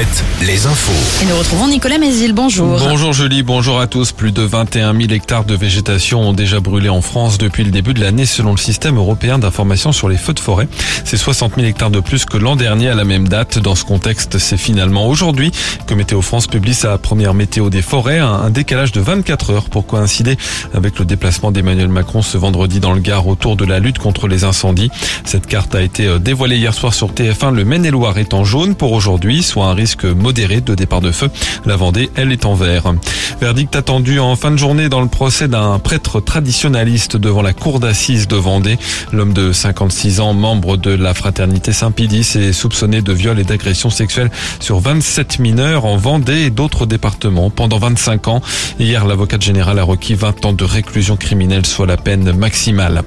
Alouette, les infos. Et nous retrouvons Nicolas Mézil. Bonjour. Bonjour Julie, bonjour à tous. Plus de 21 000 hectares de végétation ont déjà brûlé en France depuis le début de l'année selon le système européen d'information sur les feux de forêt. C'est 60 000 hectares de plus que l'an dernier à la même date. Dans ce contexte, c'est finalement aujourd'hui que Météo France publie sa première météo des forêts, un décalage de 24 heures pour coïncider avec le déplacement d'Emmanuel Macron ce vendredi dans le Gard autour de la lutte contre les incendies? Cette carte a été dévoilée hier soir sur TF1. Le Maine-et-Loire est en jaune pour aujourd'hui, soit un risque modéré de départ de feu. La Vendée, elle, est en vert. Verdict attendu en fin de journée dans le procès d'un prêtre traditionnaliste devant la cour d'assises de Vendée. L'homme de 56 ans, membre de la fraternité Saint-Pédis, est soupçonné de viol et d'agression sexuelle sur 27 mineurs en Vendée et d'autres départements pendant 25 ans. Hier, l'avocate générale a requis 20 ans de réclusion criminelle, soit la peine maximale.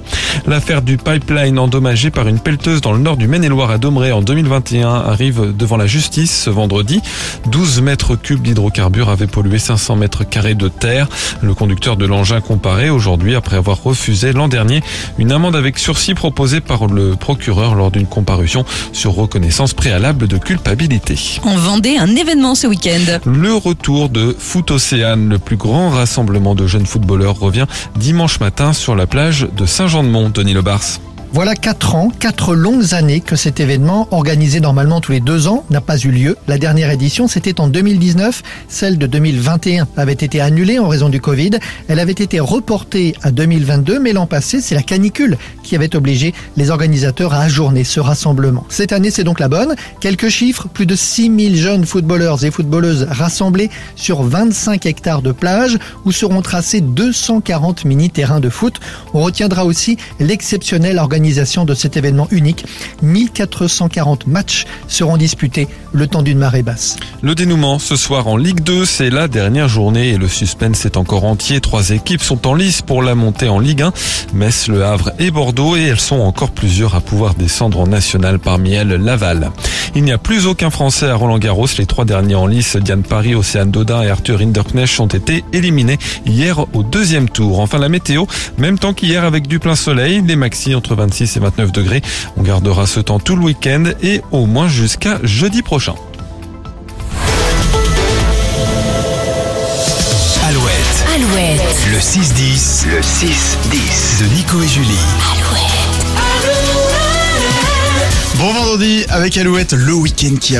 L'affaire du pipeline endommagé par une pelleteuse dans le nord du Maine-et-Loire à Domré en 2021 arrive devant la justice ce vendredi. 12 mètres cubes d'hydrocarbures avaient pollué 500 mètres carrés de terre. Le conducteur de l'engin comparé aujourd'hui après avoir refusé l'an dernier une amende avec sursis proposée par le procureur lors d'une comparution sur reconnaissance préalable de culpabilité. On vendait un événement ce week-end. Le retour de Foot Océane, le plus grand rassemblement de jeunes footballeurs, revient dimanche matin sur la plage de Saint-Jean-de-Mont, Denis Lebars. Voilà quatre ans, quatre longues années que cet événement, organisé normalement tous les deux ans, n'a pas eu lieu. La dernière édition, c'était en 2019. Celle de 2021 avait été annulée en raison du Covid. Elle avait été reportée à 2022, mais l'an passé, c'est la canicule qui avait obligé les organisateurs à ajourner ce rassemblement. Cette année, c'est donc la bonne. Quelques chiffres, plus de 6000 jeunes footballeurs et footballeuses rassemblés sur 25 hectares de plage où seront tracés 240 mini-terrains de foot. On retiendra aussi l'exceptionnelle organisation de cet événement unique. 1440 matchs seront disputés le temps d'une marée basse. Le dénouement ce soir en Ligue 2, c'est la dernière journée et le suspense est encore entier. Trois équipes sont en lice pour la montée en Ligue 1. Metz, Le Havre et Bordeaux et elles sont encore plusieurs à pouvoir descendre en national parmi elles Laval. Il n'y a plus aucun Français à Roland Garros. Les trois derniers en lice, Diane Paris, Océane Dodin et Arthur Hinderknecht ont été éliminés hier au deuxième tour. Enfin la météo, même temps qu'hier avec du plein soleil, des maxi entre 25 et 29 degrés. On gardera ce temps tout le week-end et au moins jusqu'à jeudi prochain. Alouette. Alouette. Le 6-10. Le 6-10. De Nico et Julie. Bon vendredi avec Alouette, le week-end qui a